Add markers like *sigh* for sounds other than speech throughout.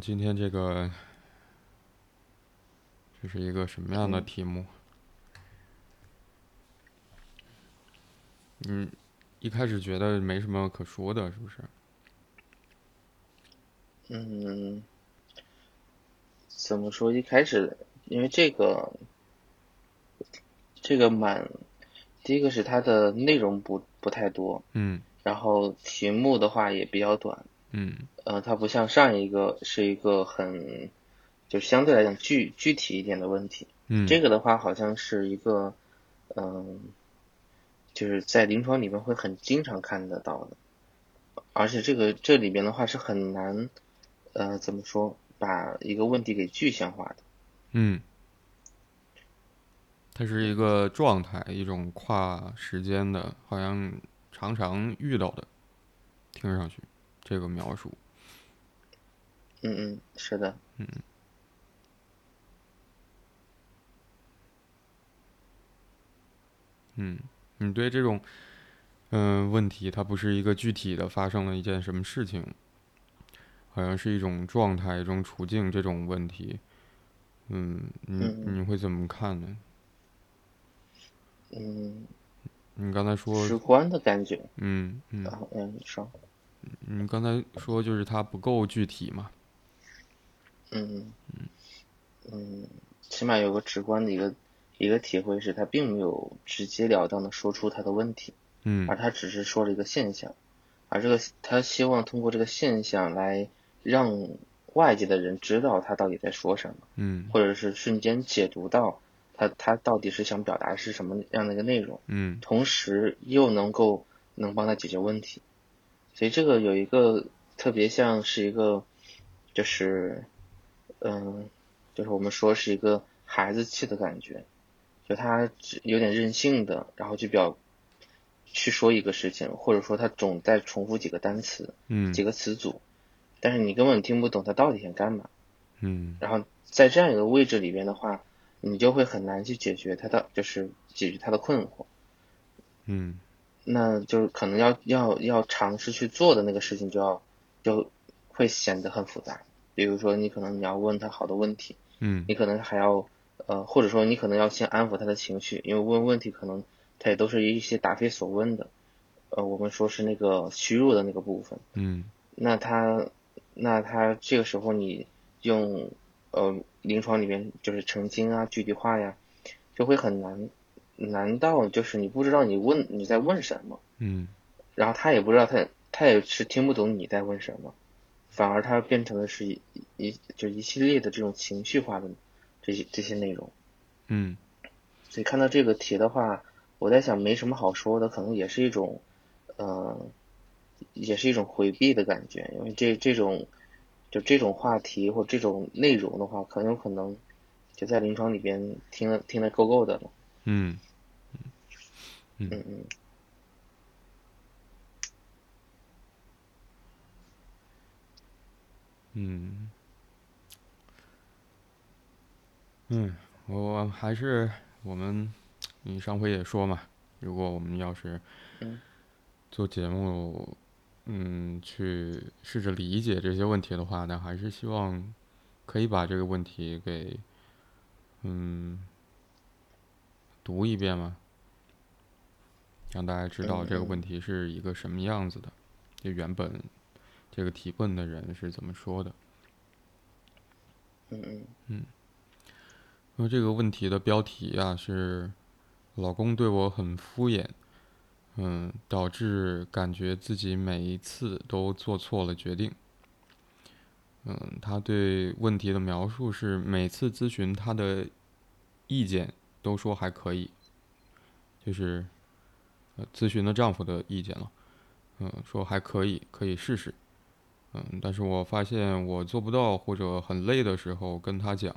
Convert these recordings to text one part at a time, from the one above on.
今天这个，这是一个什么样的嗯题目？嗯，一开始觉得没什么可说的，是不是？嗯，怎么说？一开始，因为这个，这个蛮，第一个是它的内容不不太多，嗯然后题目的话也比较短，嗯。呃，它不像上一个是一个很，就相对来讲具具体一点的问题，嗯，这个的话好像是一个，嗯，就是在临床里面会很经常看得到的，而且这个这里边的话是很难，呃，怎么说，把一个问题给具象化的。嗯，它是一个状态，一种跨时间的，好像常常遇到的，听上去这个描述，嗯嗯，是的，嗯，嗯你对这种嗯、呃问题，它不是一个具体的发生了一件什么事情，好像是一种状态、一种处境这种问题，嗯，你嗯。你会怎么看呢？嗯，你刚才说，直观的感觉。嗯嗯，然后嗯，你说，你刚才说就是它不够具体嘛，嗯。嗯，起码有个直观的一个一个体会是，他并没有直截了当的说出他的问题。嗯。而他只是说了一个现象，而这个他希望通过这个现象来让外界的人知道他到底在说什么，嗯。或者是瞬间解读到他他到底是想表达是什么样的一个内容，嗯。同时又能够能帮他解决问题，所以这个有一个特别像是一个就是嗯，就是我们说是一个孩子气的感觉，就他只有点任性的，然后就表去说一个事情，或者说他总在重复几个单词、嗯几个词组，但是你根本听不懂他到底想干嘛。嗯然后在这样一个位置里边的话，你就会很难去解决他的，就是解决他的困惑。嗯那就是可能要要要尝试去做的那个事情，就要就会显得很复杂。比如说，你可能你要问他好多问题，嗯你可能还要呃，或者说你可能要先安抚他的情绪，因为问问题可能他也都是一些答非所问的，呃，我们说是那个虚弱的那个部分。嗯那他那他这个时候你用呃临床里面就是澄清啊、具体化呀，就会很难。难道就是你不知道你问你在问什么？嗯然后他也不知道他他也是听不懂你在问什么，反而他变成的是一一就一系列的这种情绪化的这些这些内容。嗯所以看到这个题的话，我在想没什么好说的，可能也是一种，呃，也是一种回避的感觉，因为这这种就这种话题或这种内容的话，很有可能就在临床里边听了听得够够的了。嗯嗯。嗯嗯。嗯，我还是我们，你上回也说嘛，如果我们要是嗯。做节目，嗯，去试着理解这些问题的话，那还是希望可以把这个问题给，嗯，读一遍嘛，让大家知道这个问题是一个什么样子的，就原本这个提问的人是怎么说的。嗯嗯因为这个问题的标题啊是“老公对我很敷衍”，嗯，导致感觉自己每一次都做错了决定。嗯，他对问题的描述是每次咨询他的意见都说还可以，就是呃咨询的丈夫的意见了，嗯，说还可以，可以试试。嗯，但是我发现我做不到或者很累的时候跟他讲。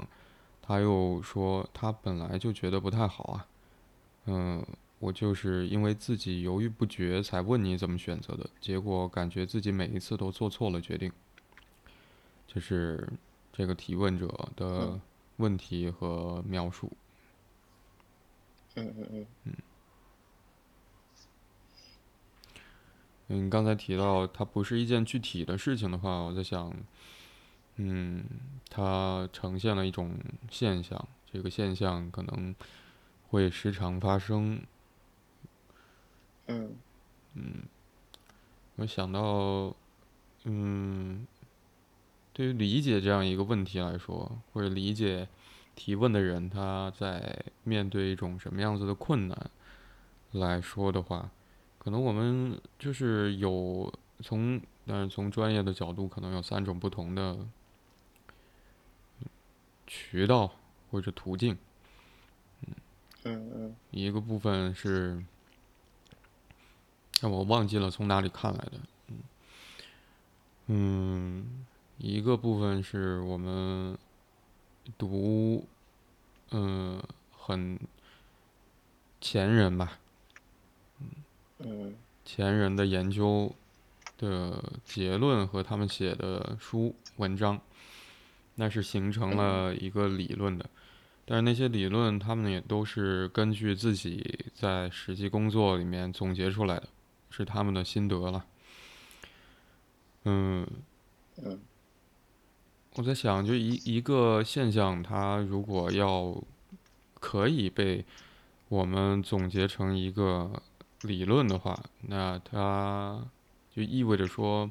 他又说他本来就觉得不太好啊，嗯，我就是因为自己犹豫不决才问你怎么选择的，结果感觉自己每一次都做错了决定。这是这个提问者的问题和描述。嗯嗯嗯嗯，刚才提到它不是一件具体的事情的话，我在想，嗯，它呈现了一种现象，这个现象可能会时常发生。嗯嗯，我想到，嗯，对于理解这样一个问题来说，或者理解提问的人他在面对一种什么样子的困难来说的话，可能我们就是有从，但是从专业的角度，可能有三种不同的渠道或者途径。嗯嗯一个部分是。但我忘记了从哪里看来的，嗯，嗯，一个部分是我们读，嗯，很前人吧，嗯。前人的研究的结论和他们写的书文章，那是形成了一个理论的，但是那些理论他们也都是根据自己在实际工作里面总结出来的。是他们的心得了，嗯，嗯，我在想，就一一个现象，它如果要可以被我们总结成一个理论的话，那它就意味着说，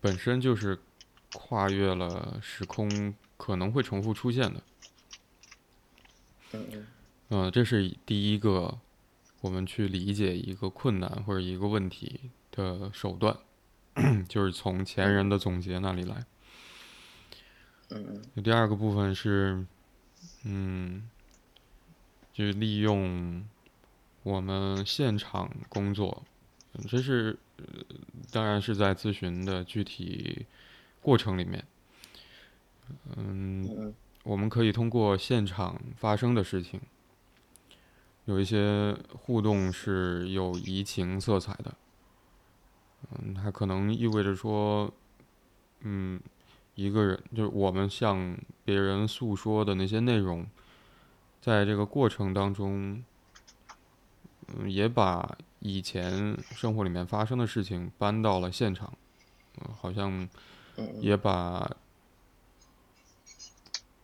本身就是跨越了时空，可能会重复出现的。嗯嗯，嗯，这是第一个。我们去理解一个困难或者一个问题的手段，*coughs* 就是从前人的总结那里来。嗯第二个部分是，嗯，就是利用我们现场工作，这是当然是在咨询的具体过程里面。嗯，我们可以通过现场发生的事情。有一些互动是有移情色彩的，嗯，它可能意味着说，嗯，一个人就是我们向别人诉说的那些内容，在这个过程当中，嗯，也把以前生活里面发生的事情搬到了现场，嗯，好像也把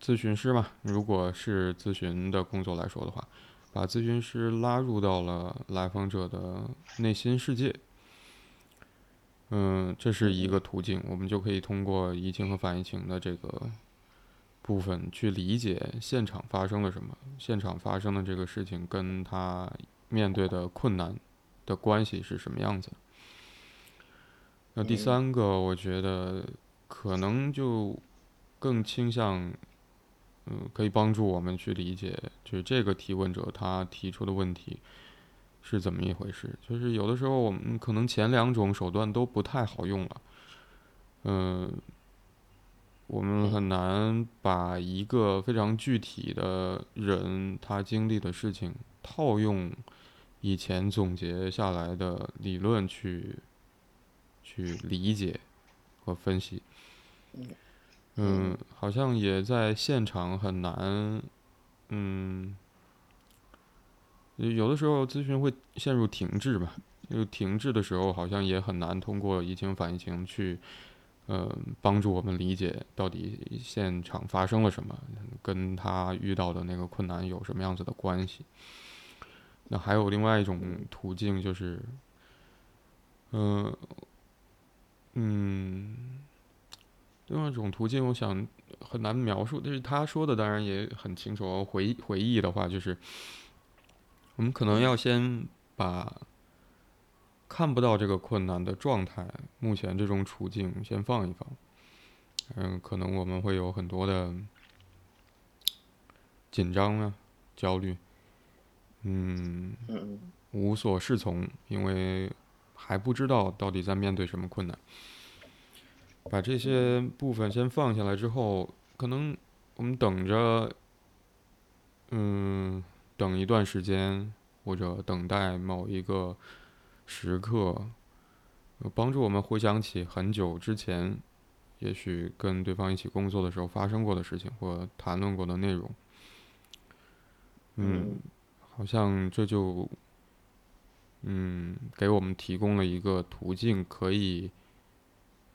咨询师嘛，如果是咨询的工作来说的话。把咨询师拉入到了来访者的内心世界，嗯，这是一个途径，我们就可以通过移情和反移情的这个部分去理解现场发生了什么，现场发生的这个事情跟他面对的困难的关系是什么样子。那第三个，我觉得可能就更倾向。嗯，可以帮助我们去理解，就是这个提问者他提出的问题是怎么一回事。就是有的时候我们可能前两种手段都不太好用了，嗯，我们很难把一个非常具体的人他经历的事情套用以前总结下来的理论去去理解和分析。嗯，好像也在现场很难，嗯，有的时候咨询会陷入停滞吧。就停滞的时候，好像也很难通过移情反移情去，呃，帮助我们理解到底现场发生了什么，跟他遇到的那个困难有什么样子的关系。那还有另外一种途径就是，嗯，嗯。另外一种途径，我想很难描述。但是他说的当然也很清楚。回回忆的话，就是我们可能要先把看不到这个困难的状态，目前这种处境先放一放。嗯，可能我们会有很多的紧张啊、焦虑，嗯，无所适从，因为还不知道到底在面对什么困难。把这些部分先放下来之后，可能我们等着，嗯，等一段时间，或者等待某一个时刻，帮助我们回想起很久之前，也许跟对方一起工作的时候发生过的事情或谈论过的内容。嗯，好像这就，嗯，给我们提供了一个途径，可以，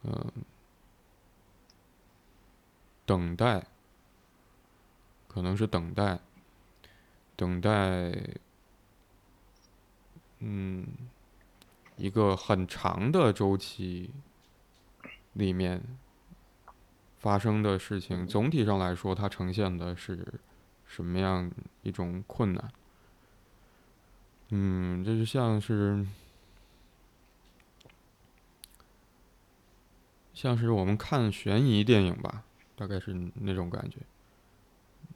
嗯。等待，可能是等待，等待，嗯，一个很长的周期里面发生的事情。总体上来说，它呈现的是什么样一种困难？嗯，这就像是。像是我们看悬疑电影吧，大概是那种感觉。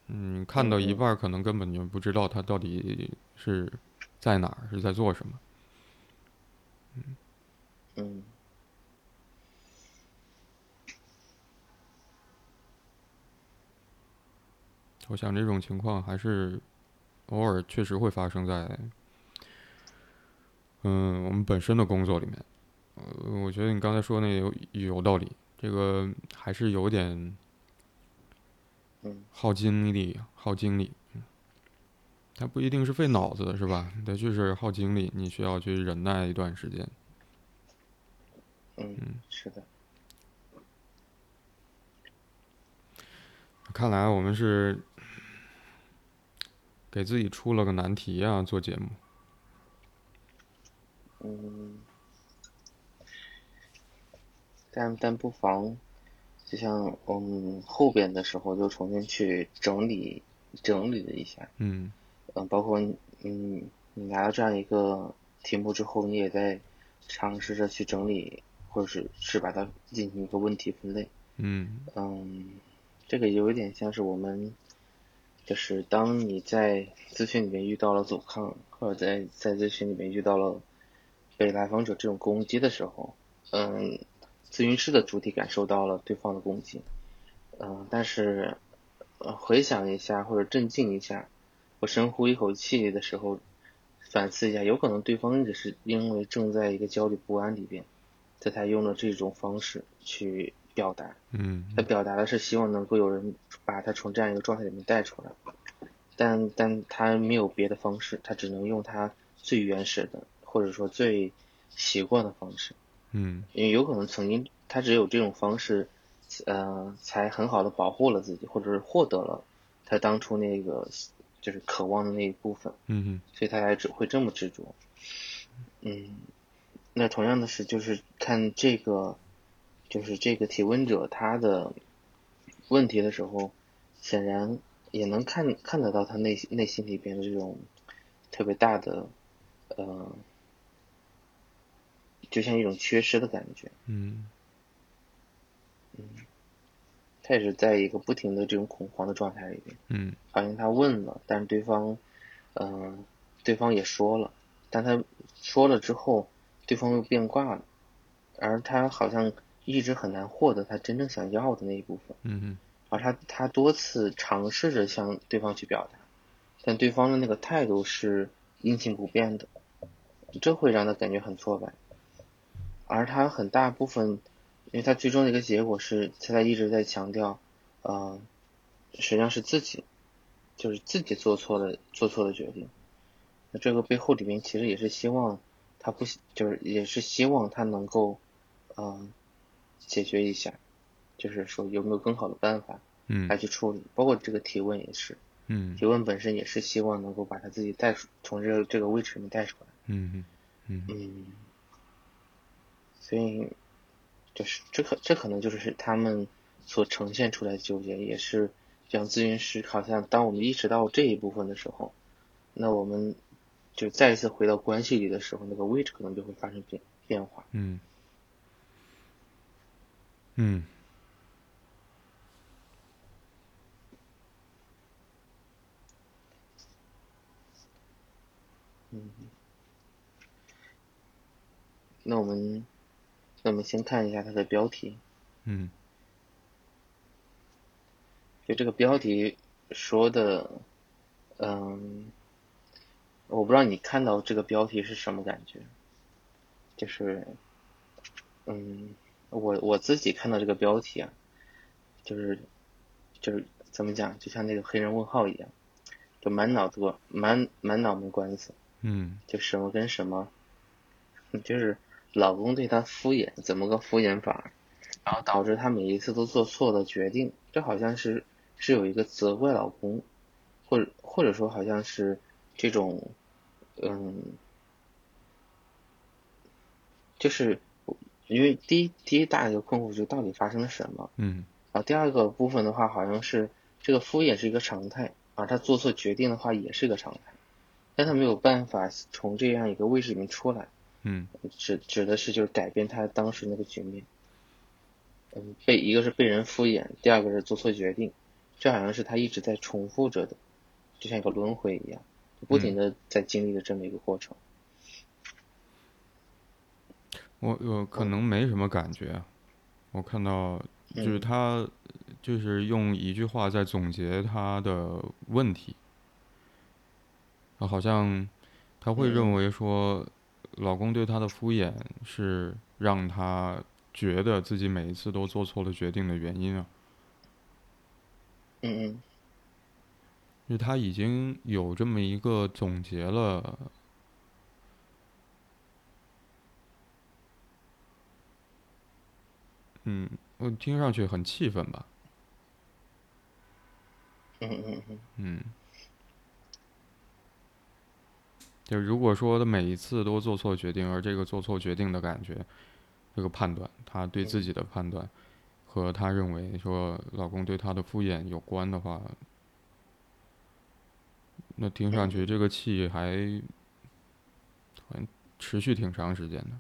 嗯，看到一半可能根本就不知道他到底是在哪儿，是在做什么。嗯。嗯。我想这种情况还是偶尔确实会发生在嗯我们本身的工作里面。呃，我觉得你刚才说那有有道理，这个还是有点耗精力，耗精力。它不一定是费脑子的，是吧？它就是耗精力，你需要去忍耐一段时间。嗯，是的。看来我们是给自己出了个难题啊，做节目。嗯。但但不妨，就像我们后边的时候，就重新去整理整理了一下。嗯。嗯，包括嗯，你拿到这样一个题目之后，你也在尝试着去整理，或者是是把它进行一个问题分类。嗯。嗯，这个有一点像是我们，就是当你在咨询里面遇到了阻抗，或者在在咨询里面遇到了被来访者这种攻击的时候，嗯。咨询师的主体感受到了对方的攻击，嗯，但是，呃，回想一下或者镇静一下，我深呼一口气的时候，反思一下，有可能对方只是因为正在一个焦虑不安里边，他才用了这种方式去表达，嗯，他表达的是希望能够有人把他从这样一个状态里面带出来，但但他没有别的方式，他只能用他最原始的或者说最习惯的方式。嗯，因为有可能曾经他只有这种方式，呃，才很好的保护了自己，或者是获得了他当初那个就是渴望的那一部分。嗯嗯。所以他才只会这么执着。嗯，那同样的是，就是看这个，就是这个提问者他的问题的时候，显然也能看看得到他内内心里边的这种特别大的呃。就像一种缺失的感觉，嗯，嗯，他也是在一个不停的这种恐慌的状态里边，嗯，好像他问了，但是对方，嗯，对方也说了，但他说了之后，对方又变卦了，而他好像一直很难获得他真正想要的那一部分，嗯嗯，而他他多次尝试着向对方去表达，但对方的那个态度是阴晴不变的，这会让他感觉很挫败。而他很大部分，因为他最终的一个结果是，他在一直在强调，呃，实际上是自己，就是自己做错了，做错的决定。那这个背后里面其实也是希望他不，就是也是希望他能够，嗯，解决一下，就是说有没有更好的办法，嗯，来去处理。包括这个提问也是，嗯，提问本身也是希望能够把他自己带出，从这个这个位置里面带出来。嗯嗯嗯。所以，就是这可这可能就是他们所呈现出来的纠结，也是像咨询师，好像当我们意识到这一部分的时候，那我们就再一次回到关系里的时候，那个位置可能就会发生变变化。嗯。嗯。嗯。那我们。那我们先看一下它的标题。嗯。就这个标题说的，嗯，我不知道你看到这个标题是什么感觉。就是，嗯，我我自己看到这个标题啊，就是，就是怎么讲，就像那个黑人问号一样，就满脑子满满脑门官司。嗯。就什么跟什么，就是。老公对她敷衍，怎么个敷衍法？然后导致她每一次都做错了决定，这好像是是有一个责怪老公，或者或者说好像是这种，嗯，就是因为第一第一大一个困惑就到底发生了什么，嗯，然后第二个部分的话好像是这个敷衍是一个常态，啊他做错决定的话也是一个常态，但他没有办法从这样一个位置里面出来，嗯，指指的是就是改变他当时那个局面。嗯，被一个是被人敷衍，第二个是做错决定，这好像是他一直在重复着的，就像一个轮回一样，不停的在经历着这么一个过程。我我可能没什么感觉，我看到就是他就是用一句话在总结他的问题，好像他会认为说，老公对她的敷衍是让她。觉得自己每一次都做错了决定的原因啊，嗯嗯，就她已经有这么一个总结了，嗯，我听上去很气愤吧，嗯嗯嗯，嗯，就如果说他每一次都做错决定，而这个做错决定的感觉。这个判断，他对自己的判断，和他认为说老公对他的敷衍有关的话，那听上去这个气还，还持续挺长时间的。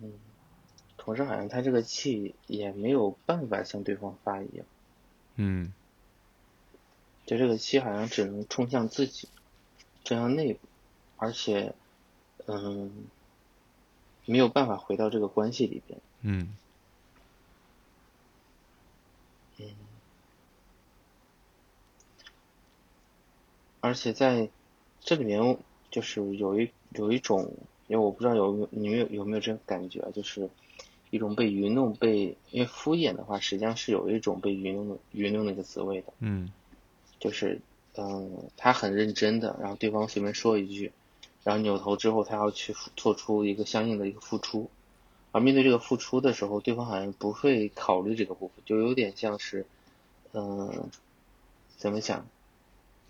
嗯，同时好像他这个气也没有办法向对方发一样。嗯。就这个气好像只能冲向自己，冲向内部，而且。嗯，没有办法回到这个关系里边。嗯。嗯。而且在这里面，就是有一有一种，因为我不知道有你们有有没有这种感觉啊，就是一种被愚弄、被因为敷衍的话，实际上是有一种被愚弄的愚弄的一个滋味的。嗯。就是嗯，他很认真的，然后对方随便说一句。然后扭头之后，他要去做出一个相应的一个付出，而面对这个付出的时候，对方好像不会考虑这个部分，就有点像是，嗯，怎么讲，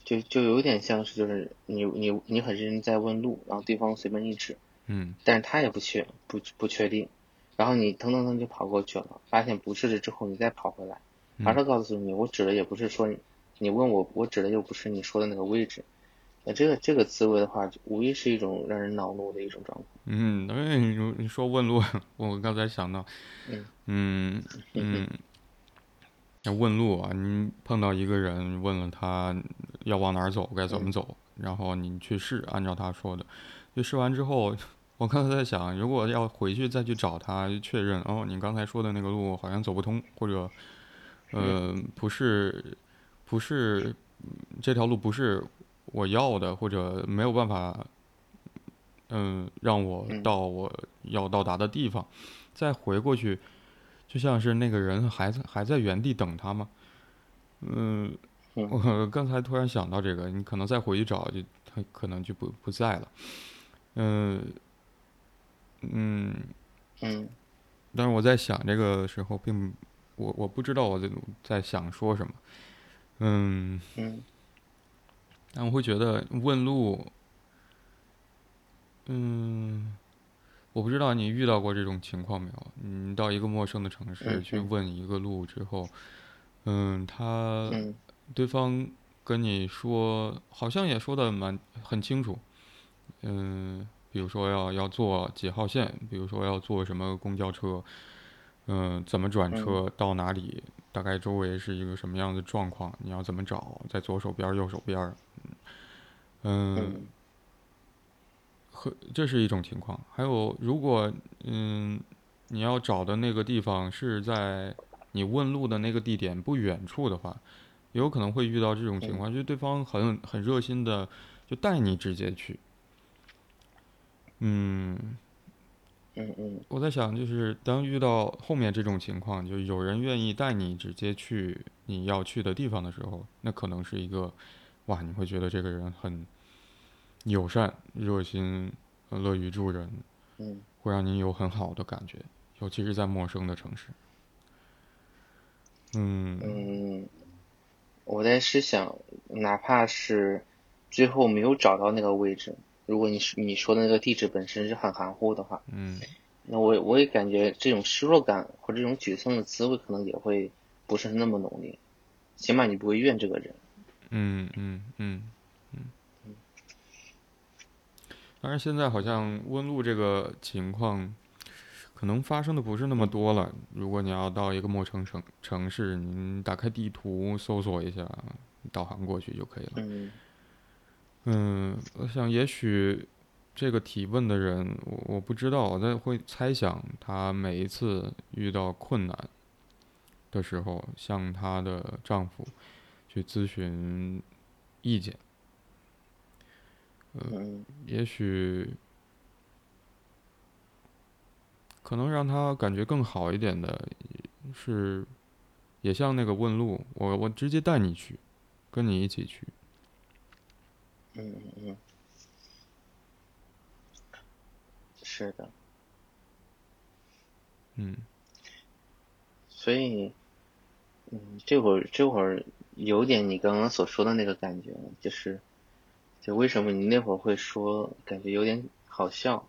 就就有点像是就是你你你很认真在问路，然后对方随便一指，嗯，但是他也不确不不确定，然后你腾腾腾就跑过去了，发现不是了之后，你再跑回来，而他告诉你，我指的也不是说你问我，我指的又不是你说的那个位置。那这个这个滋味的话，无疑是一种让人恼怒的一种状况。嗯，因为你你说问路，*laughs* 我刚才想到，嗯嗯嗯，*laughs* 问路啊，你碰到一个人问了他要往哪儿走，该怎么走，然后你去试，按照他说的，就试完之后，*laughs* 我刚才在想，如果要回去再去找他确认，哦，你刚才说的那个路好像走不通，或者，呃，不是，不是，这条路不是。我要的或者没有办法，嗯，让我到我要到达的地方，再回过去，就像是那个人还在还在原地等他吗？嗯，我刚才突然想到这个，你可能再回去找，就他可能就不不在了。嗯嗯嗯，但是我在想这个时候，并我我不知道我在在想说什么。嗯。嗯。但我会觉得问路，嗯，我不知道你遇到过这种情况没有？你到一个陌生的城市去问一个路之后，嗯，他对方跟你说，好像也说的蛮很清楚，嗯，比如说要要坐几号线，比如说要坐什么公交车，嗯，怎么转车到哪里，大概周围是一个什么样的状况，你要怎么找，在左手边、右手边。嗯，和这是一种情况。还有，如果嗯，你要找的那个地方是在你问路的那个地点不远处的话，有可能会遇到这种情况，就是对方很很热心的就带你直接去。嗯，嗯嗯，我在想，就是当遇到后面这种情况，就有人愿意带你直接去你要去的地方的时候，那可能是一个。哇，你会觉得这个人很友善、热心、乐于助人，嗯会让你有很好的感觉，尤其是在陌生的城市。嗯嗯，我在试想，哪怕是最后没有找到那个位置，如果你是你说的那个地址本身是很含糊的话，嗯那我我也感觉这种失落感或者这种沮丧的滋味可能也会不是那么浓烈，起码你不会怨这个人。嗯嗯嗯嗯。当然，现在好像问路这个情况，可能发生的不是那么多了。如果你要到一个陌生城城市，你打开地图搜索一下，导航过去就可以了。嗯嗯，我想也许这个提问的人，我我不知道，我在会猜想她每一次遇到困难的时候，向她的丈夫去咨询意见。嗯也许可能让他感觉更好一点的是，也像那个问路，我我直接带你去，跟你一起去。嗯嗯嗯，是的，嗯。所以，嗯，这会儿这会儿有点你刚刚所说的那个感觉，就是，就为什么你那会儿会说感觉有点好笑，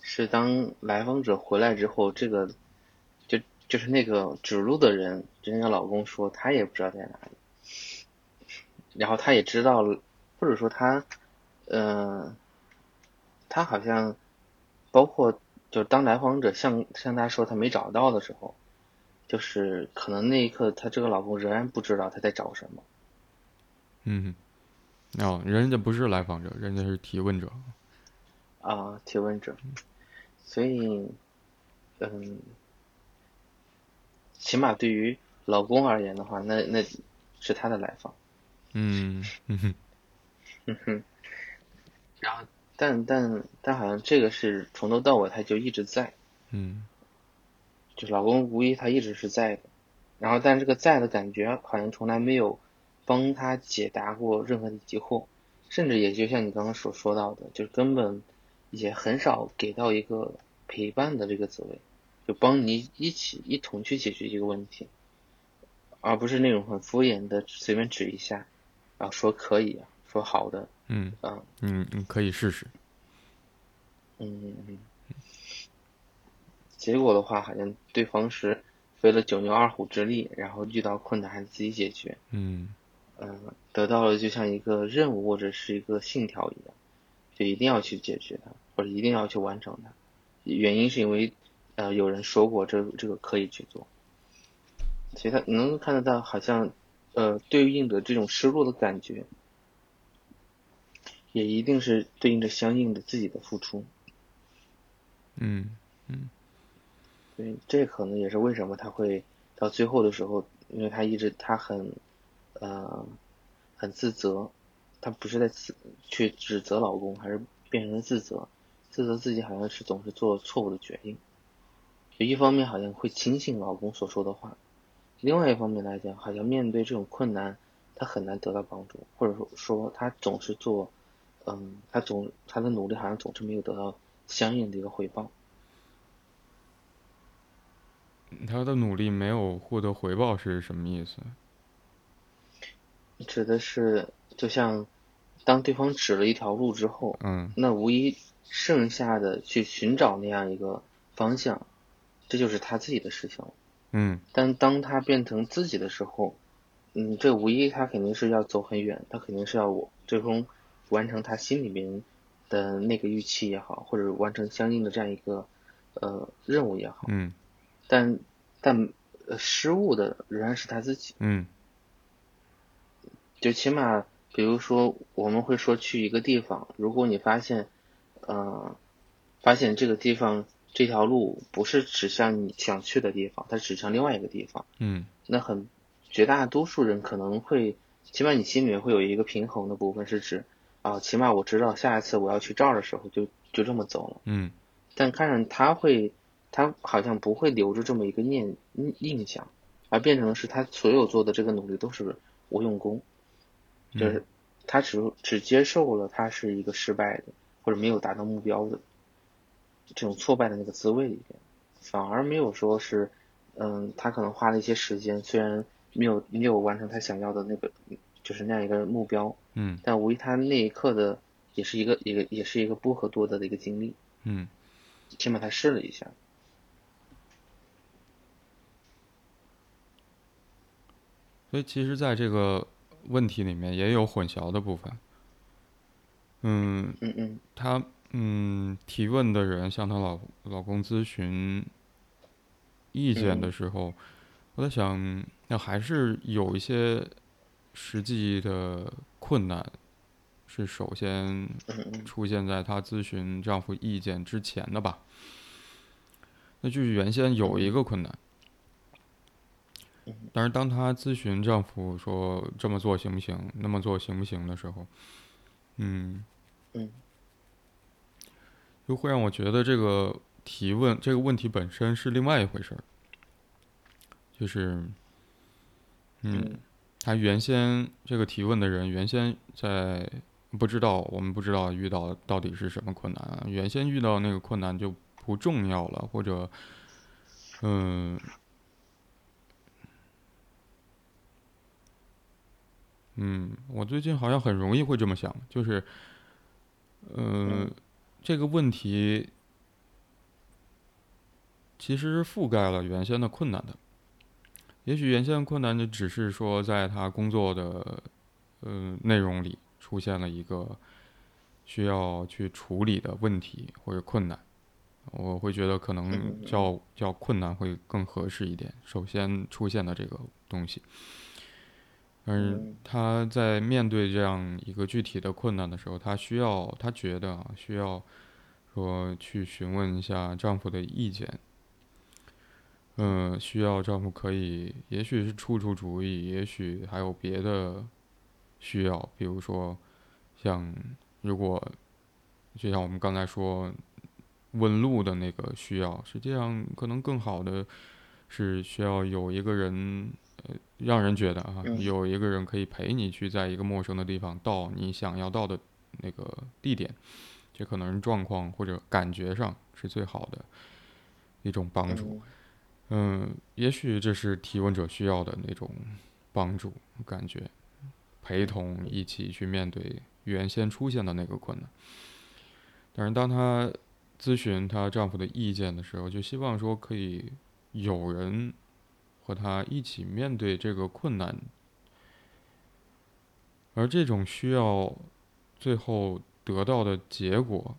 是当来访者回来之后，这个就就是那个指路的人，就那个老公说他也不知道在哪里，然后他也知道了，或者说他，呃，他好像包括就是当来访者向向他说他没找到的时候。就是可能那一刻，他这个老公仍然不知道他在找什么。嗯，哦，人家不是来访者，人家是提问者。啊，提问者。所以，嗯，起码对于老公而言的话，那那是他的来访。嗯嗯哼嗯哼。然后，但但但好像这个是从头到尾他就一直在。嗯。就是老公无疑他一直是在的，然后但这个在的感觉好像从来没有帮他解答过任何的疑惑，甚至也就像你刚刚所说到的，就是根本也很少给到一个陪伴的这个滋味，就帮你一起一同去解决一个问题，而不是那种很敷衍的随便指一下，然后说可以，说好的，嗯啊，嗯，你可以试试。嗯嗯嗯。结果的话，好像对方是费了九牛二虎之力，然后遇到困难还是自己解决，嗯嗯、得到了就像一个任务或者是一个信条一样，就一定要去解决它，或者一定要去完成它。原因是因为，呃，有人说过这这个可以去做，所以他能够看得到，好像，呃，对应的这种失落的感觉，也一定是对应着相应的自己的付出。嗯所以这可能也是为什么他会到最后的时候，因为他一直他很，呃，很自责，他不是在自去指责老公，还是变成了自责，自责自己好像是总是做错误的决定。就一方面好像会轻信老公所说的话，另外一方面来讲，好像面对这种困难，他很难得到帮助，或者说说他总是做，嗯，他总他的努力好像总是没有得到相应的一个回报。他的努力没有获得回报是什么意思？指的是，就像当对方指了一条路之后，嗯那无疑剩下的去寻找那样一个方向，这就是他自己的事情了。嗯但当他变成自己的时候，嗯，这无疑他肯定是要走很远，他肯定是要我最终完成他心里面的那个预期也好，或者完成相应的这样一个呃任务也好，嗯。但但呃失误的仍然是他自己。嗯。就起码，比如说，我们会说去一个地方，如果你发现，呃，发现这个地方这条路不是指向你想去的地方，它指向另外一个地方，嗯。那很绝大多数人可能会，起码你心里面会有一个平衡的部分，是指啊，起码我知道下一次我要去这儿的时候就就这么走了。嗯但看上他会，他好像不会留着这么一个念印印象，而变成是他所有做的这个努力都是无用功。就是他只只接受了他是一个失败的，或者没有达到目标的，这种挫败的那个滋味里边，反而没有说是，嗯，他可能花了一些时间，虽然没有没有完成他想要的那个，就是那样一个目标，嗯，但无疑他那一刻的也是一个一个也是一个不可多得的一个经历，嗯，起码他试了一下。所以其实，在这个问题里面也有混淆的部分。嗯嗯嗯他嗯提问的人向她老老公咨询意见的时候，我在想，那还是有一些实际的困难，是首先出现在她咨询丈夫意见之前的吧？那就是原先有一个困难，嗯。但是当她咨询丈夫说这么做行不行，那么做行不行的时候，嗯，嗯。就会让我觉得这个提问这个问题本身是另外一回事儿，就是，嗯嗯，他原先这个提问的人原先在不知道，我们不知道遇到到底是什么困难啊，原先遇到那个困难就不重要了，或者，嗯。嗯，我最近好像很容易会这么想，就是，呃嗯，这个问题其实覆盖了原先的困难的。也许原先的困难就只是说，在他工作的呃内容里出现了一个需要去处理的问题或者困难，我会觉得可能嗯叫叫困难会更合适一点。首先出现的这个东西，嗯，嗯。他在面对这样一个具体的困难的时候，他需要，他觉得啊，需要说去询问一下丈夫的意见，嗯，需要丈夫可以，也许是出出主意，也许还有别的需要，比如说像如果就像我们刚才说问路的那个需要，实际上可能更好的是需要有一个人，呃，让人觉得啊，嗯有一个人可以陪你去在一个陌生的地方到你想要到的那个地点，这可能是状况或者感觉上是最好的一种帮助。嗯嗯，也许这是提问者需要的那种帮助感觉，陪同一起去面对原先出现的那个困难。但是当她咨询她丈夫的意见的时候，就希望说可以有人和她一起面对这个困难，而这种需要最后得到的结果，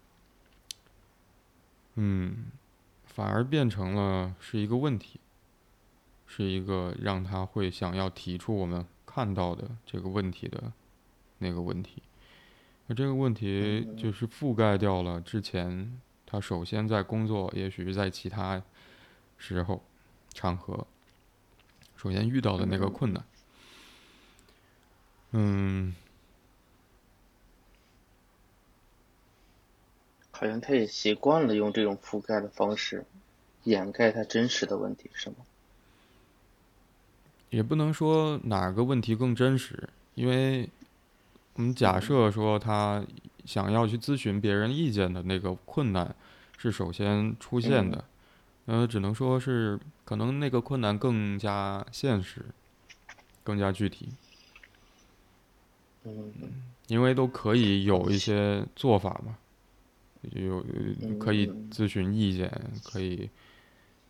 嗯，反而变成了是一个问题，是一个让他会想要提出我们看到的这个问题的那个问题。那这个问题嗯就是覆盖掉了之前他首先在工作，也许是在其他时候场合首先遇到的那个困难。嗯，好像他也习惯了用这种覆盖的方式掩盖他真实的问题，是吗？也不能说哪个问题更真实，因为我们假设说他想要去咨询别人意见的那个困难是首先出现的，呃，只能说是可能那个困难更加现实，更加具体，嗯因为都可以有一些做法嘛，有呃可以嗯。咨询意见，可以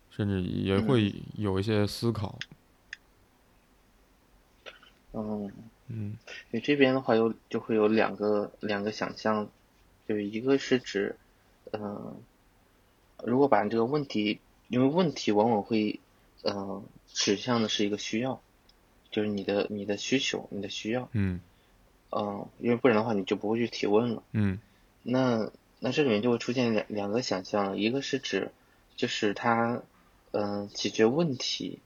甚至也嗯。会有一些思考，嗯，嗯。你这边的话有就会有两个两个想象，就是一个是指，嗯、如果把这个问题，因为问题往往会，呃，指向的是一个需要，就是你的你的需求，你的需要，嗯。嗯、因为不然的话你就不会去提问了。嗯。那那这里面就会出现两两个想象，一个是指就是他嗯、呃解决问题，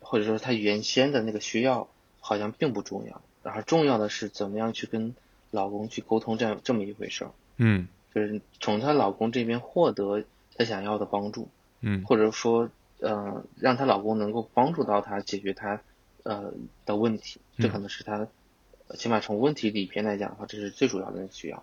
或者说他原先的那个需要好像并不重要，然后重要的是怎么样去跟老公去沟通这样这么一回事儿，嗯就是从她老公这边获得她想要的帮助，嗯或者说呃让她老公能够帮助到她解决她呃的问题，这可能是她呃起码从问题里边来讲的话，这是最主要的那个需要。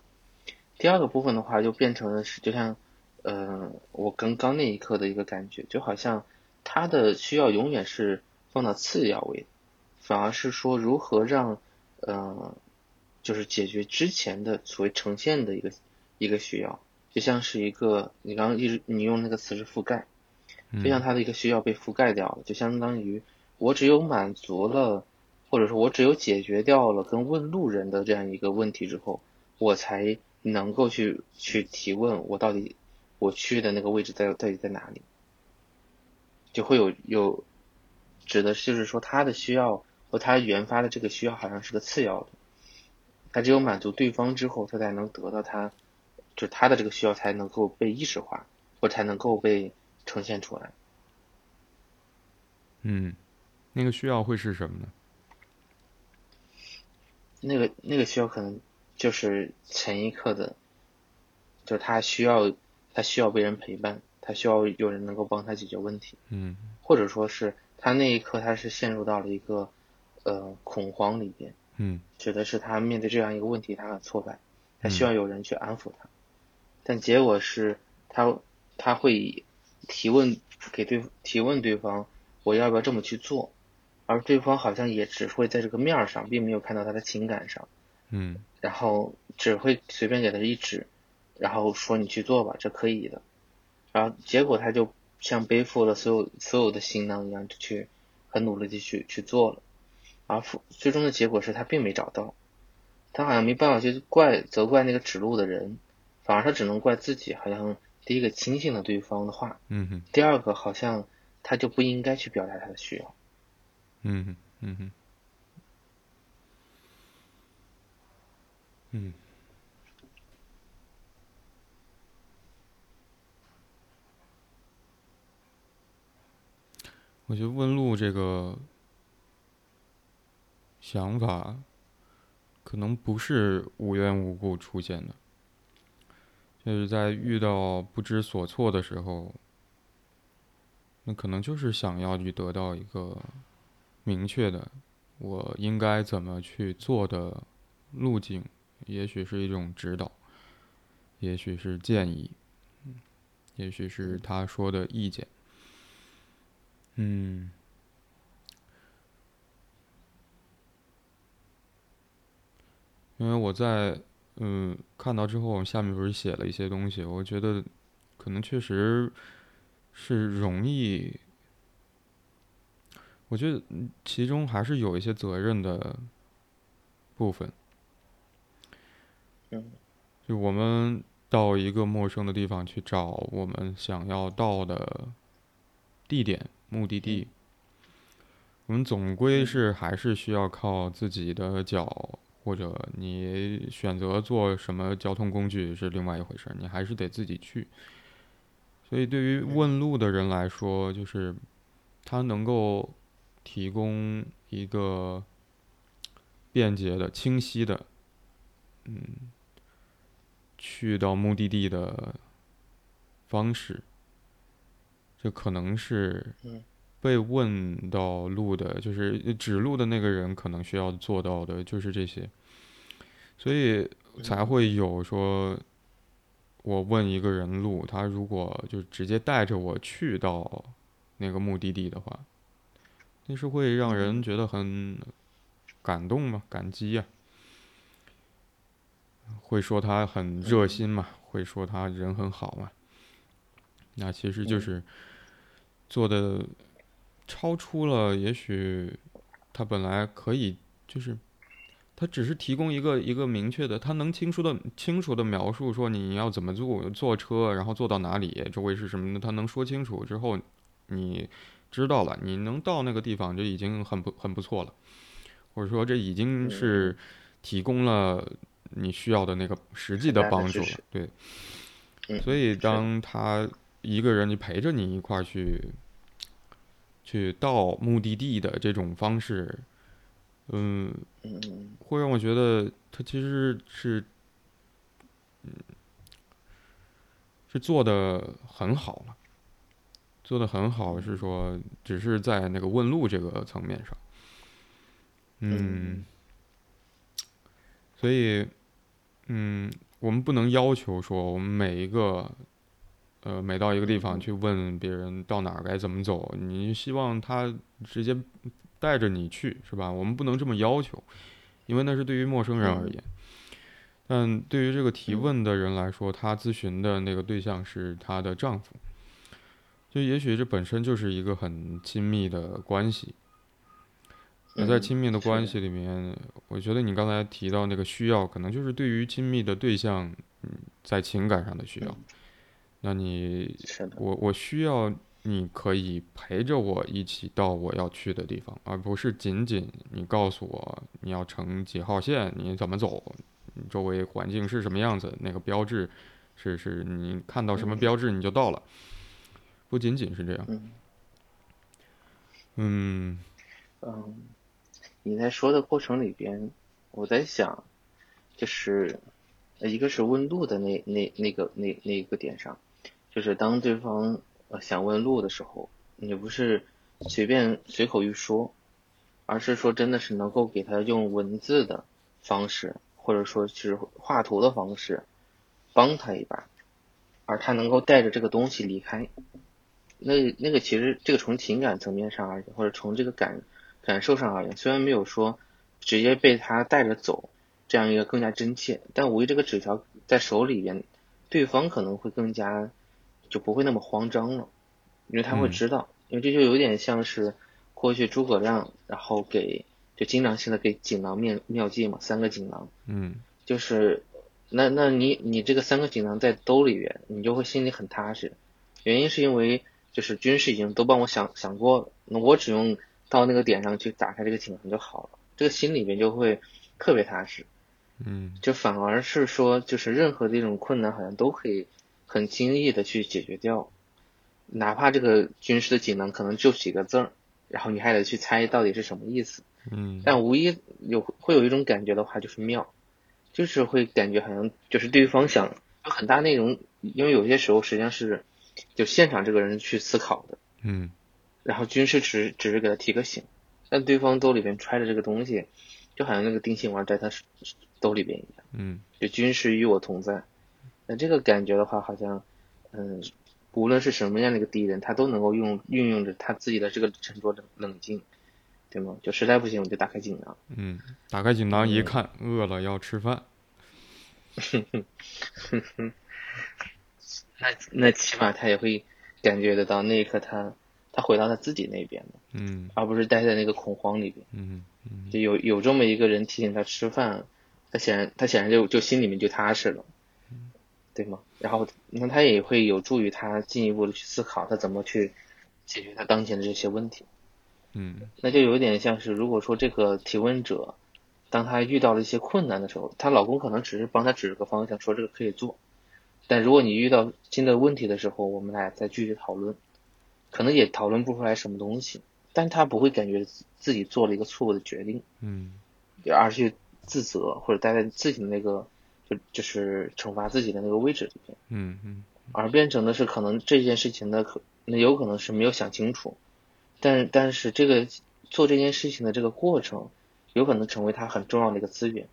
第二个部分的话，就变成了是就像呃，我刚刚那一刻的一个感觉，就好像他的需要永远是放到次要位，反而是说如何让呃，就是解决之前的所谓呈现的一个一个需要，就像是一个你刚刚一直你用那个词是覆盖，就像他的一个需要被覆盖掉了，就相当于我只有满足了，或者说我只有解决掉了跟问路人的这样一个问题之后，我才能够去去提问我到底。我去的那个位置在到底在哪里？就会有有，指的就是说他的需要和他原发的这个需要好像是个次要的，他只有满足对方之后，他才能得到他，就他的这个需要才能够被意识化，或才能够被呈现出来。嗯，那个需要会是什么呢？那个那个需要可能就是前一刻的，就是他需要。他需要被人陪伴，他需要有人能够帮他解决问题，嗯，或者说是他那一刻他是陷入到了一个呃恐慌里边，嗯，指的是他面对这样一个问题他很挫败，他需要有人去安抚他，但结果是他他会提问给对提问对方我要不要这么去做，而对方好像也只会在这个面上，并没有看到他的情感上，嗯，然后只会随便给他一指。然后说你去做吧，这可以的。然后结果他就像背负了所有所有的行囊一样，就去很努力的去去做了。而最终的结果是他并没找到，他好像没办法去怪责怪那个指路的人，反而他只能怪自己。好像第一个轻信了对方的话，嗯哼。第二个好像他就不应该去表达他的需要，嗯哼，嗯哼，嗯。我觉得问路这个想法，可能不是无缘无故出现的，就是在遇到不知所措的时候，那可能就是想要去得到一个明确的我应该怎么去做的路径，也许是一种指导，也许是建议，也许是他说的意见。嗯，因为我在嗯看到之后，下面不是写了一些东西，我觉得可能确实是容易，我觉得其中还是有一些责任的部分。嗯，就我们到一个陌生的地方去找我们想要到的地点。目的地，我们总归是还是需要靠自己的脚，或者你选择坐什么交通工具是另外一回事儿，你还是得自己去。所以，对于问路的人来说，就是他能够提供一个便捷的、清晰的，嗯，去到目的地的方式。这可能是被问到路的，就是指路的那个人可能需要做到的，就是这些，所以才会有说，我问一个人路，他如果就直接带着我去到那个目的地的话，那是会让人觉得很感动嘛，感激呀，会说他很热心嘛，会说他人很好嘛，那其实就是。做的超出了，也许他本来可以，就是他只是提供一个一个明确的，他能清楚的清楚的描述说你要怎么坐坐车，然后坐到哪里，周围是什么的，他能说清楚之后，你知道了，你能到那个地方就已经很不很不错了，或者说这已经是提供了你需要的那个实际的帮助了，对，所以当他。一个人你陪着你一块儿去，去到目的地的这种方式，嗯，会让我觉得他其实是，嗯，是做的很好了，做的很好，是说只是在那个问路这个层面上，嗯，所以，嗯，我们不能要求说我们每一个。呃，每到一个地方去问别人到哪儿该怎么走，你希望他直接带着你去，是吧？我们不能这么要求，因为那是对于陌生人而言。但对于这个提问的人来说，他咨询的那个对象是她的丈夫，就也许这本身就是一个很亲密的关系。那在亲密的关系里面，我觉得你刚才提到那个需要，可能就是对于亲密的对象，嗯，在情感上的需要。那你，我我需要你可以陪着我一起到我要去的地方，而不是仅仅你告诉我你要乘几号线，你怎么走。周围环境是什么样子？那个标志是是你看到什么标志你就到了，不仅仅是这样。嗯嗯，你在说的过程里边，我在想，就是一个是问路的那那那个那那一个点上，就是当对方呃想问路的时候，你不是随便随口一说，而是说真的是能够给他用文字的方式。或者说是画图的方式帮他一把，而他能够带着这个东西离开，那那个其实这个从情感层面上而言，或者从这个感感受上而言，虽然没有说直接被他带着走这样一个更加真切，但无疑这个纸条在手里边，对方可能会更加就不会那么慌张了，因为他会知道，因为这就有点像是过去诸葛亮然后给。就经常性的给锦囊妙妙计嘛，三个锦囊，嗯，就是那那你你这个三个锦囊在兜里边，你就会心里很踏实。原因是因为就是军事已经都帮我想想过了，那我只用到那个点上去打开这个锦囊就好了，这个心里面就会特别踏实。嗯，就反而是说，就是任何的一种困难好像都可以很轻易的去解决掉，哪怕这个军师的锦囊可能就几个字儿，然后你还得去猜到底是什么意思。嗯，但无疑有会有一种感觉的话，就是妙，就是会感觉好像就是对方想有很大内容，因为有些时候实际上是就现场这个人去思考的，嗯，然后军师只只是给他提个醒，但对方兜里边揣着这个东西，就好像那个定心丸在他兜里边一样，嗯，就军师与我同在，那这个感觉的话，好像嗯，无论是什么样的一个敌人，他都能够用运用着他自己的这个沉着冷冷静。对吗？就实在不行，我就打开锦囊。嗯，打开锦囊一看，饿了要吃饭。哼哼哼哼，那那起码他也会感觉得到那一刻他他回到他自己那边了。嗯，而不是待在那个恐慌里边。嗯嗯，就有有这么一个人提醒他吃饭，他显然他显然就就心里面就踏实了。对吗？然后那他也会有助于他进一步的去思考，他怎么去解决他当前的这些问题。嗯，那就有点像是，如果说这个提问者，当他遇到了一些困难的时候，她老公可能只是帮她指个方向，说这个可以做。但如果你遇到新的问题的时候，我们俩再继续讨论，可能也讨论不出来什么东西，但他不会感觉自己做了一个错误的决定，嗯，而去自责或者待在自己的那个就就是惩罚自己的那个位置里面，嗯嗯，而变成的是可能这件事情的可那有可能是没有想清楚。但但是这个做这件事情的这个过程，有可能成为他很重要的一个资源，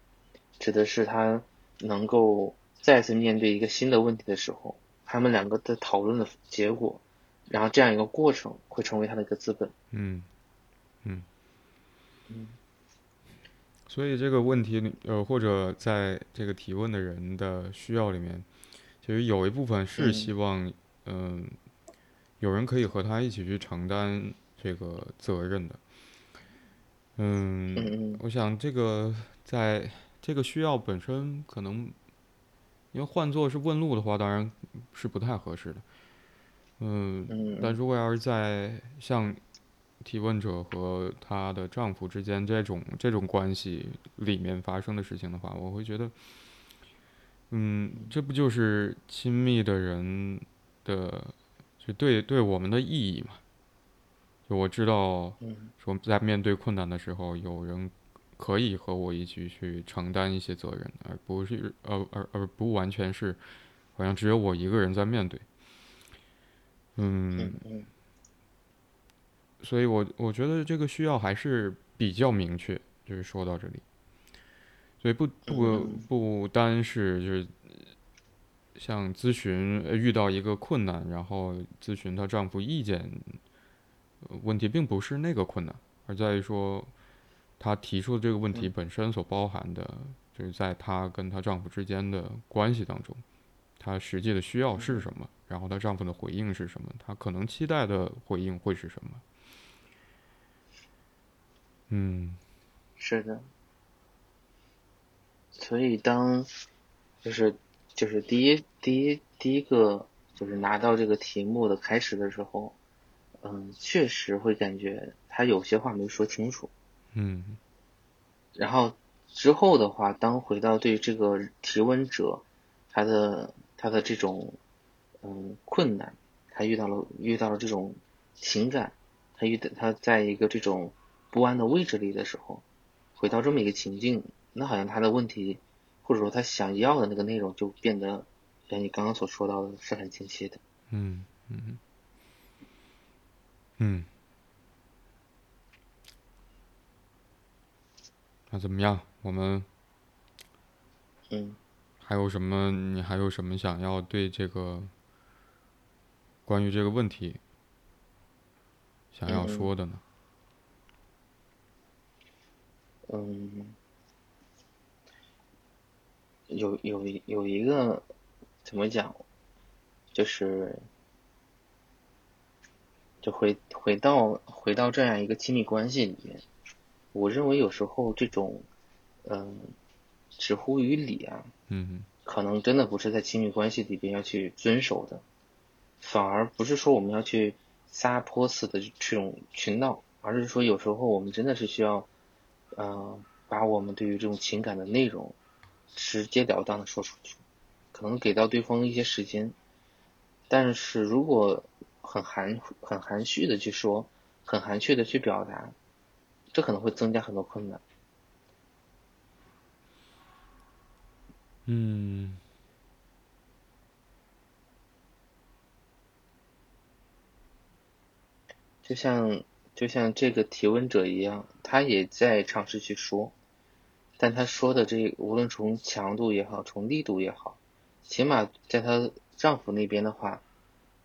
指的是他能够再次面对一个新的问题的时候，他们两个的讨论的结果，然后这样一个过程会成为他的一个资本。嗯嗯嗯。所以这个问题呃，或者在这个提问的人的需要里面，其实有一部分是希望嗯，有人可以和他一起去承担。这个责任的，嗯，我想这个在这个需要本身可能，因为换做是问路的话，当然是不太合适的，嗯，但如果要是在像提问者和她的丈夫之间这种这种关系里面发生的事情的话，我会觉得，嗯，这不就是亲密的人的就对对我们的意义嘛？就我知道，说在面对困难的时候，有人可以和我一起去承担一些责任，而不是而而而不完全是好像只有我一个人在面对。嗯，所以我我觉得这个需要还是比较明确，就是说到这里，所以不不不单是就是像咨询遇到一个困难，然后咨询她丈夫意见，问题并不是那个困难，而在于说她提出的这个问题本身所包含的，就是在她跟她丈夫之间的关系当中，她实际的需要是什么，然后她丈夫的回应是什么，她可能期待的回应会是什么？嗯，是的。所以当就是就是第一第一第一个就是拿到这个题目的开始的时候，嗯，确实会感觉他有些话没说清楚。嗯。然后之后的话，当回到对这个提问者他的他的这种嗯困难，他遇到了遇到了这种情感，他遇到他在一个这种不安的位置里的时候，回到这么一个情境。那好像他的问题，或者说他想要的那个内容，就变得像你刚刚所说到的是很清晰的。嗯嗯嗯。那怎么样？我们嗯，还有什么？你还有什么想要对这个关于这个问题想要说的呢？嗯。有有有一个怎么讲，就是就回回到回到这样一个亲密关系里面，我认为有时候这种嗯直呼于理啊，嗯，可能真的不是在亲密关系里边要去遵守的，反而不是说我们要去撒泼似的这种去闹，而是说有时候我们真的是需要嗯把我们对于这种情感的内容。直截了当的说出去，可能给到对方一些时间，但是如果很含很含蓄的去说，很含蓄的去表达，这可能会增加很多困难。嗯，就像就像这个提问者一样，他也在尝试去说。但她说的这无论从强度也好，从力度也好，起码在她丈夫那边的话，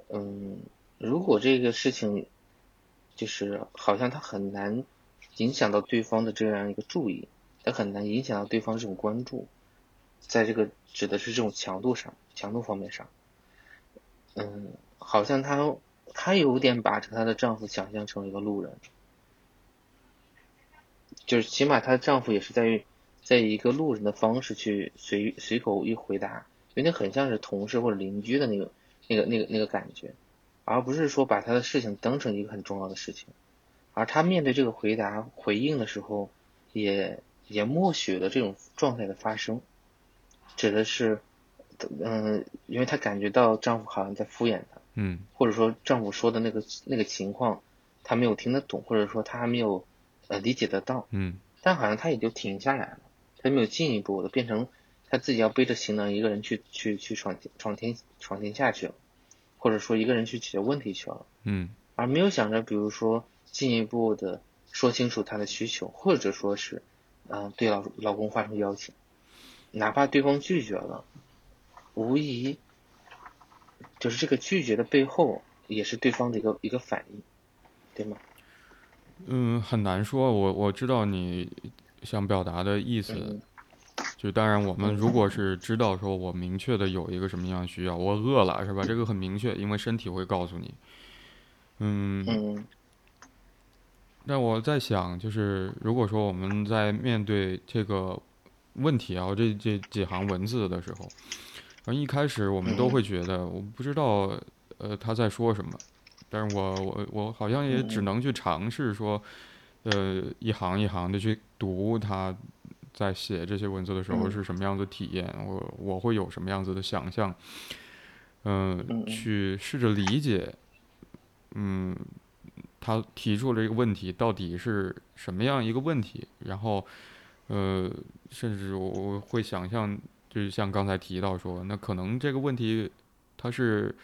嗯，如果这个事情就是好像他很难影响到对方的这样一个注意，他很难影响到对方这种关注，在这个指的是这种强度上，强度方面上，嗯，好像她她有点把她的丈夫想象成一个路人，就是起码她的丈夫也是在于。在一个路人的方式去随随口一回答，有点很像是同事或者邻居的那个那个那个那个感觉，而不是说把他的事情当成一个很重要的事情。而她面对这个回答回应的时候，也也默许了这种状态的发生，指的是，嗯，因为她感觉到丈夫好像在敷衍她，嗯，或者说丈夫说的那个那个情况，她没有听得懂，或者说她还没有呃理解得到，嗯，但好像她也就停下来了。她没有进一步的变成她自己要背着行囊一个人去去去闯闯天闯天下去了，或者说一个人去解决问题去了，嗯，而没有想着比如说进一步的说清楚她的需求，或者说是嗯对老老公发出邀请，哪怕对方拒绝了，无疑就是这个拒绝的背后也是对方的一个一个反应，对吗？嗯，很难说，我我知道你。想表达的意思，就当然我们如果是知道说我明确的有一个什么样的需要，我饿了是吧？这个很明确，因为身体会告诉你。嗯。那我在想，就是如果说我们在面对这个问题啊，这这几行文字的时候，反正一开始我们都会觉得我不知道呃他在说什么，但是我我我好像也只能去尝试说。呃，一行一行的去读他在写这些文字的时候是什么样子体验，我我会有什么样子的想象，嗯，去试着理解，嗯，他提出了一个问题到底是什么样一个问题，然后，呃，甚至我会想象，就是像刚才提到说，那可能这个问题它是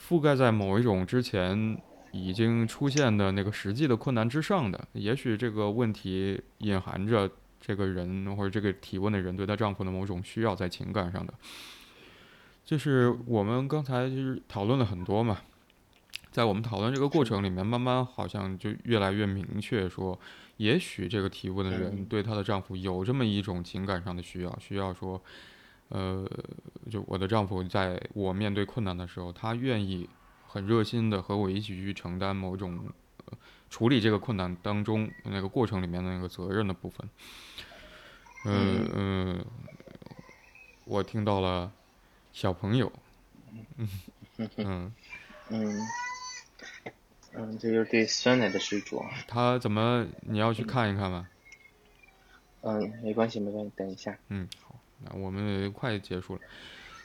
覆盖在某一种之前。已经出现的那个实际的困难之上的，也许这个问题隐含着这个人或者这个提问的人对她丈夫的某种需要在情感上的。就是我们刚才就是讨论了很多嘛，在我们讨论这个过程里面，慢慢好像就越来越明确说，也许这个提问的人对她的丈夫有这么一种情感上的需要，需要说，呃，就我的丈夫在我面对困难的时候，他愿意很热心的和我一起去承担某种处理这个困难当中那个过程里面的那个责任的部分。嗯嗯，我听到了。小朋友，*laughs* 嗯嗯嗯嗯，这就是对酸奶的执着。他怎么？你要去看一看吗？嗯，没关系，没关系，等一下。嗯，好，那我们快结束了。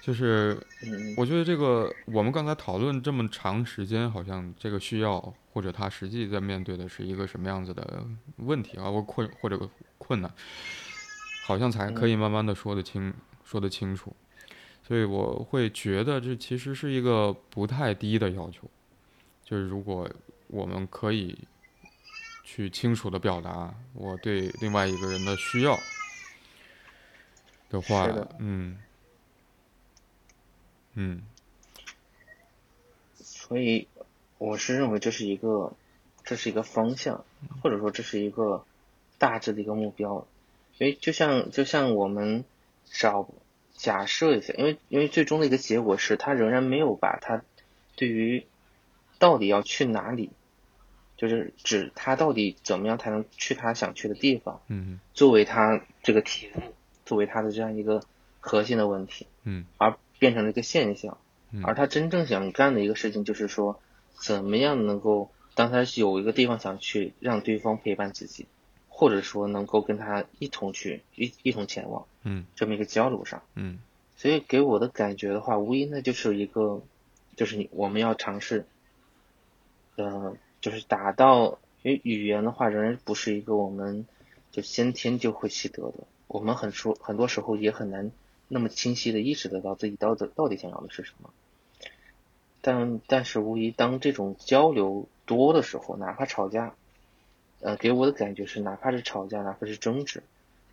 就是，嗯，我觉得这个我们刚才讨论这么长时间，好像这个需要或者他实际在面对的是一个什么样子的问题啊，或困或者困难，好像才可以慢慢的说得清，说得清楚。所以我会觉得这其实是一个不太低的要求，就是如果我们可以去清楚的表达我对另外一个人的需要的话，嗯，嗯，所以我是认为这是一个这是一个方向，或者说这是一个大致的一个目标，所以就像就像我们找。假设一下，因为因为最终的一个结果是他仍然没有把他对于到底要去哪里，就是指他到底怎么样才能去他想去的地方，嗯，作为他这个题目，作为他的这样一个核心的问题，嗯，而变成了一个现象，嗯，而他真正想干的一个事情就是说，怎么样能够当他有一个地方想去，让对方陪伴自己。或者说能够跟他一同去一一同前往，嗯，这么一个交流上，嗯，所以给我的感觉的话，无疑那就是一个，就是你我们要尝试，呃，就是达到，因为语言的话仍然不是一个我们就先天就会习得的，我们很说很多时候也很难那么清晰的意识得到自己到底到底想要的是什么，但但是无疑当这种交流多的时候，哪怕吵架。呃，给我的感觉是，哪怕是吵架，哪怕是争执，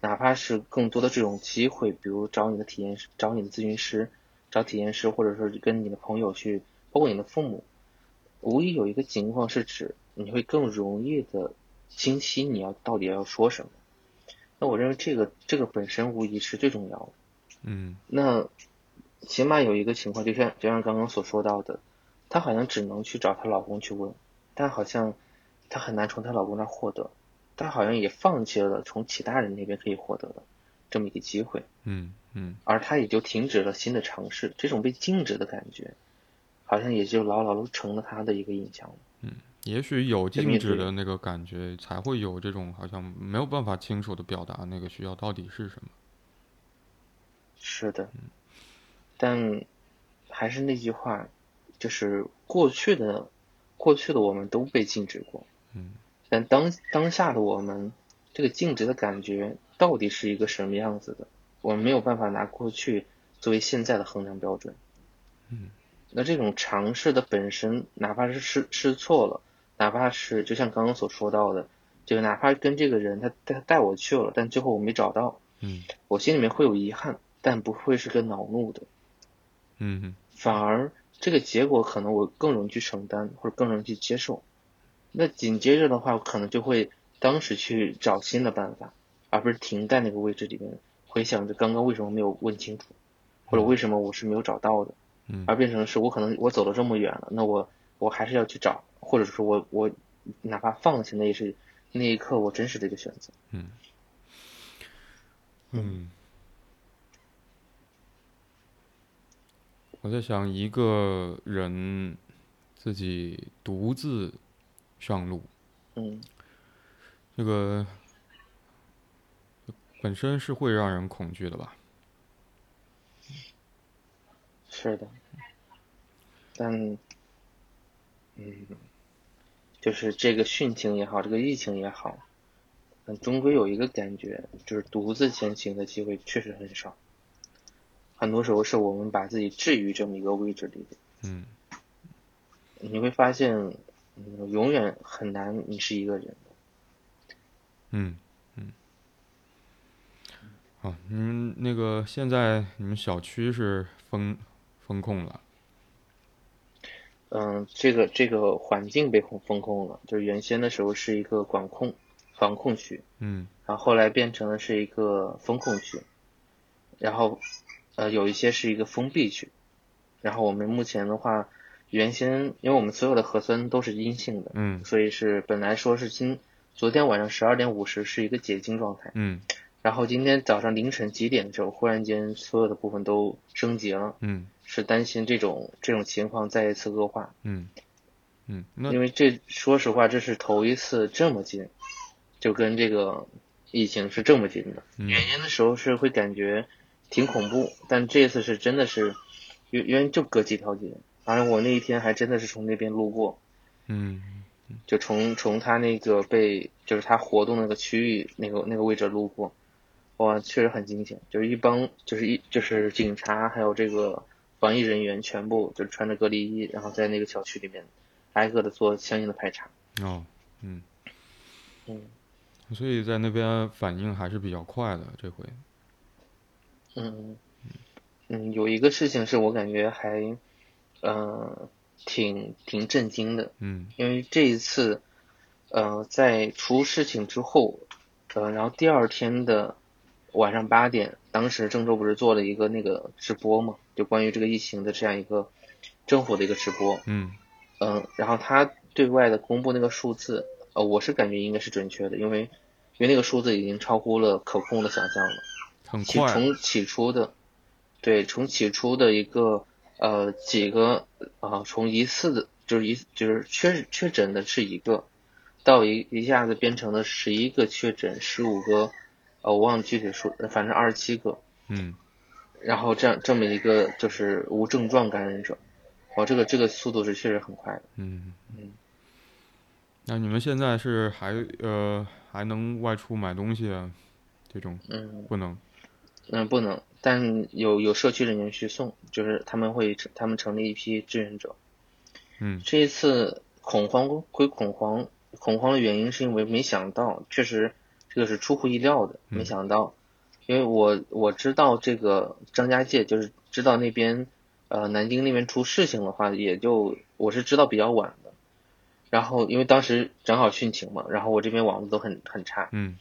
哪怕是更多的这种机会，比如找你的体验师、找你的咨询师、找体验师，或者说跟你的朋友去，包括你的父母，无疑有一个情况是指你会更容易的清晰你要到底要说什么。那我认为这个这个本身无疑是最重要的。嗯。那起码有一个情况，就像就像刚刚所说到的，她好像只能去找她老公去问，但好像。她很难从她老公那获得，她好像也放弃了从其他人那边可以获得的这么一个机会。嗯嗯。而她也就停止了新的尝试，这种被禁止的感觉，好像也就牢牢的成了他的一个印象了。嗯，也许有静止的那个感觉，才会有这种好像没有办法清楚的表达那个需要到底是什么。是的。但还是那句话，就是过去的过去的我们都被禁止过。嗯，但当当下的我们，这个静止的感觉到底是一个什么样子的？我们没有办法拿过去作为现在的衡量标准。嗯，那这种尝试的本身，哪怕是试试错了，哪怕是就像刚刚所说到的，就哪怕跟这个人他他带我去了，但最后我没找到，嗯，我心里面会有遗憾，但不会是个恼怒的。嗯，反而这个结果可能我更容易去承担，或者更容易去接受。那紧接着的话，可能就会当时去找新的办法，而不是停在那个位置里面，回想着刚刚为什么没有问清楚，或者为什么我是没有找到的，而变成是我可能我走了这么远了，那我我还是要去找，或者说我我哪怕放弃，那也是那一刻我真实的一个选择。嗯嗯，我在想一个人自己独自。上路，嗯，这个本身是会让人恐惧的吧？是的，但，嗯，就是这个汛情也好，这个疫情也好，嗯，终归有一个感觉，就是独自前行的机会确实很少。很多时候是我们把自己置于这么一个位置里嗯，你会发现。永远很难，你是一个人。嗯嗯。好，你们那个现在你们小区是封封控了？嗯，这个这个环境被封封控了，就是原先的时候是一个管控防控区，嗯。然后后来变成了是一个风控区，然后呃有一些是一个封闭区，然后我们目前的话，原先因为我们所有的核酸都是阴性的，嗯。所以是本来说是今昨天晚上十二点五十是一个解禁状态，嗯然后今天早上凌晨几点的时候，忽然间所有的部分都升级了，嗯。是担心这种这种情况再一次恶化，嗯嗯，那因为这说实话这是头一次这么近，就跟这个疫情是这么近的。嗯。原先的时候是会感觉挺恐怖，但这次是真的是，原原就隔几条街，反正我那一天还真的是从那边路过，嗯。就从从他那个被就是他活动那个区域那个那个位置路过，哇，确实很惊险，就是一帮就是一就是警察还有这个防疫人员全部就是穿着隔离衣，然后在那个小区里面挨个的做相应的排查，哦嗯，嗯。所以在那边反应还是比较快的这回。嗯嗯，有一个事情是我感觉还呃挺挺震惊的，嗯。因为这一次，呃，在出事情之后，呃，然后第二天的晚上八点，当时郑州不是做了一个那个直播嘛，就关于这个疫情的这样一个政府的一个直播，嗯嗯、然后他对外的公布那个数字，呃，我是感觉应该是准确的，因为因为那个数字已经超乎了可控的想象了。很快。从起初的，对，从起初的一个呃几个啊、从疑似的，就是一就是确确诊的是一个，到一一下子变成了十一个确诊，十五个，呃，我忘了具体数，反正二十七个，嗯然后这样这么一个就是无症状感染者，哇，这个这个速度是确实很快的，嗯嗯。那你们现在是还呃还能外出买东西啊？这种嗯不能。嗯，不能，但有有社区人员去送，就是他们会成他们成立一批志愿者。嗯这一次恐慌归恐慌，恐慌的原因是因为没想到，确实这个是出乎意料的，嗯。没想到，因为我我知道这个张家界就是知道那边呃南京那边出事情的话，也就我是知道比较晚的，然后因为当时正好汛情嘛，然后我这边网络都很很差，嗯。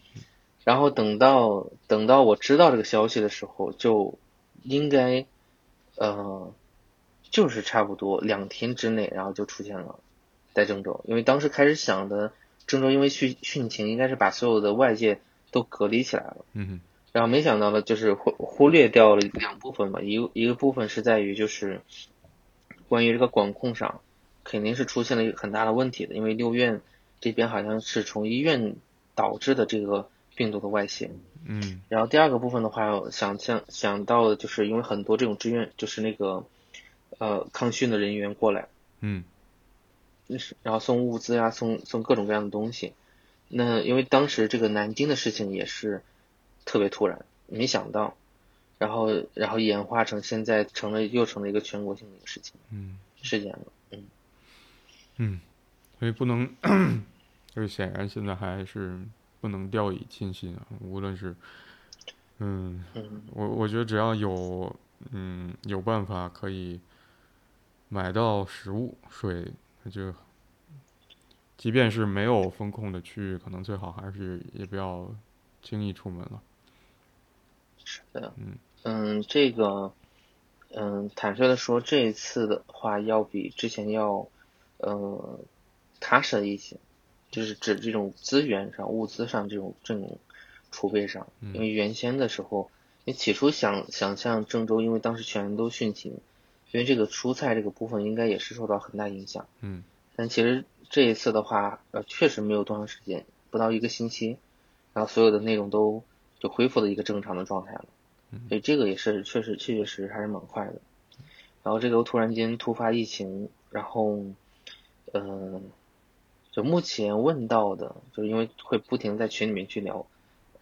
然后等到等到我知道这个消息的时候，就应该呃就是差不多两天之内，然后就出现了在郑州，因为当时开始想的郑州因为汛汛情，应该是把所有的外界都隔离起来了，嗯然后没想到呢，就是忽忽略掉了两部分嘛，一个一个部分是在于就是关于这个管控上，肯定是出现了一个很大的问题的，因为六院这边好像是从医院导致的这个病毒的外泄。嗯然后第二个部分的话，想象想到的就是因为很多这种志愿，就是那个呃抗汛的人员过来，嗯然后送物资啊、送送各种各样的东西。那因为当时这个南京的事情也是特别突然，没想到，然后然后演化成现在成了又成了一个全国性的一个事情嗯事件了。嗯嗯，所以不能，*clears throat* 就是显然现在还是不能掉以轻心啊，无论是，嗯，嗯我我觉得只要有嗯有办法可以买到食物、水，那就，即便是没有风控的区域，可能最好还是也不要轻易出门了。是的嗯，嗯，这个，嗯，坦率的说，这一次的话要比之前要，呃，踏实一些，就是指这种资源上、物资上这种这种储备上，因为原先的时候，你起初想想象郑州，因为当时全都汛情，因为这个蔬菜这个部分应该也是受到很大影响，嗯但其实这一次的话，呃，确实没有多长时间，不到一个星期，然后所有的内容都就恢复了一个正常的状态了。所以这个也是确实确确实实还是蛮快的。然后这个突然间突发疫情，然后，呃，就目前问到的，就是因为会不停地在群里面去聊，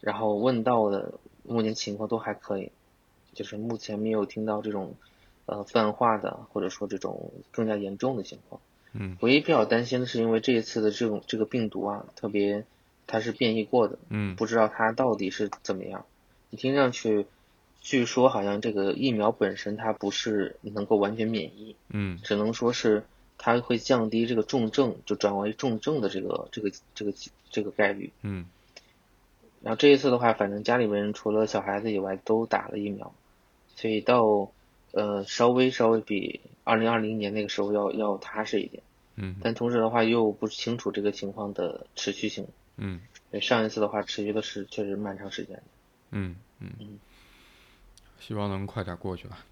然后问到的目前情况都还可以，就是目前没有听到这种呃泛化的或者说这种更加严重的情况。嗯唯一比较担心的是，因为这一次的这种这个病毒啊，特别它是变异过的，嗯不知道它到底是怎么样。你听上去据说好像这个疫苗本身它不是能够完全免疫，嗯只能说是它会降低这个重症，就转为重症的这个这个这个这个概率。嗯然后这一次的话，反正家里面人除了小孩子以外都打了疫苗，所以到呃稍微稍微比二零二零年那个时候要要踏实一点。嗯但同时的话又不清楚这个情况的持续性。嗯对上一次的话持续的是确实蛮长时间的。嗯嗯嗯，希望能快点过去吧。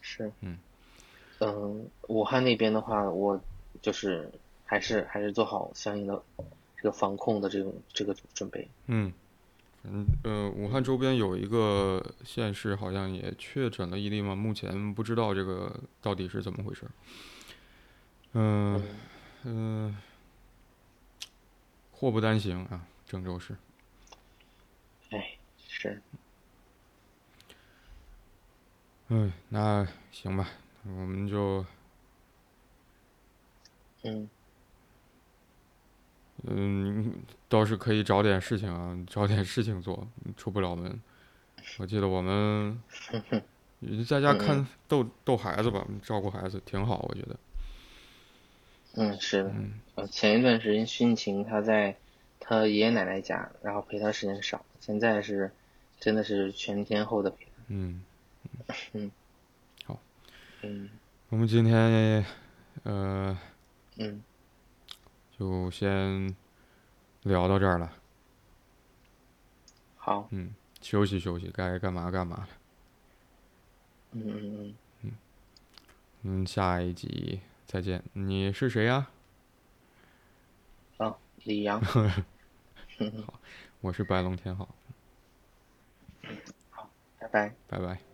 是。嗯。嗯，武汉那边的话，我就是还是还是做好相应的这个防控的这种这个准备。嗯，嗯呃，武汉周边有一个县市好像也确诊了一例嘛，目前不知道这个到底是怎么回事。嗯嗯，祸不单行啊，郑州市。哎，是。嗯，那行吧，我们就嗯嗯，倒是可以找点事情啊，找点事情做，出不了门。我记得我们 *laughs* 在家看嗯逗逗孩子吧，照顾孩子挺好，我觉得。嗯，是的。嗯呃，前一段时间殉情，他在他爷爷奶奶家，然后陪他时间少，现在是真的是全天候的陪嗯。嗯，好嗯我们今天呃嗯，就先聊到这儿了，好。嗯，休息休息，该干嘛干嘛了。嗯嗯嗯，嗯，下一集再见。你是谁呀、哦，李阳。*laughs* 我是白龙天好，拜拜。拜拜。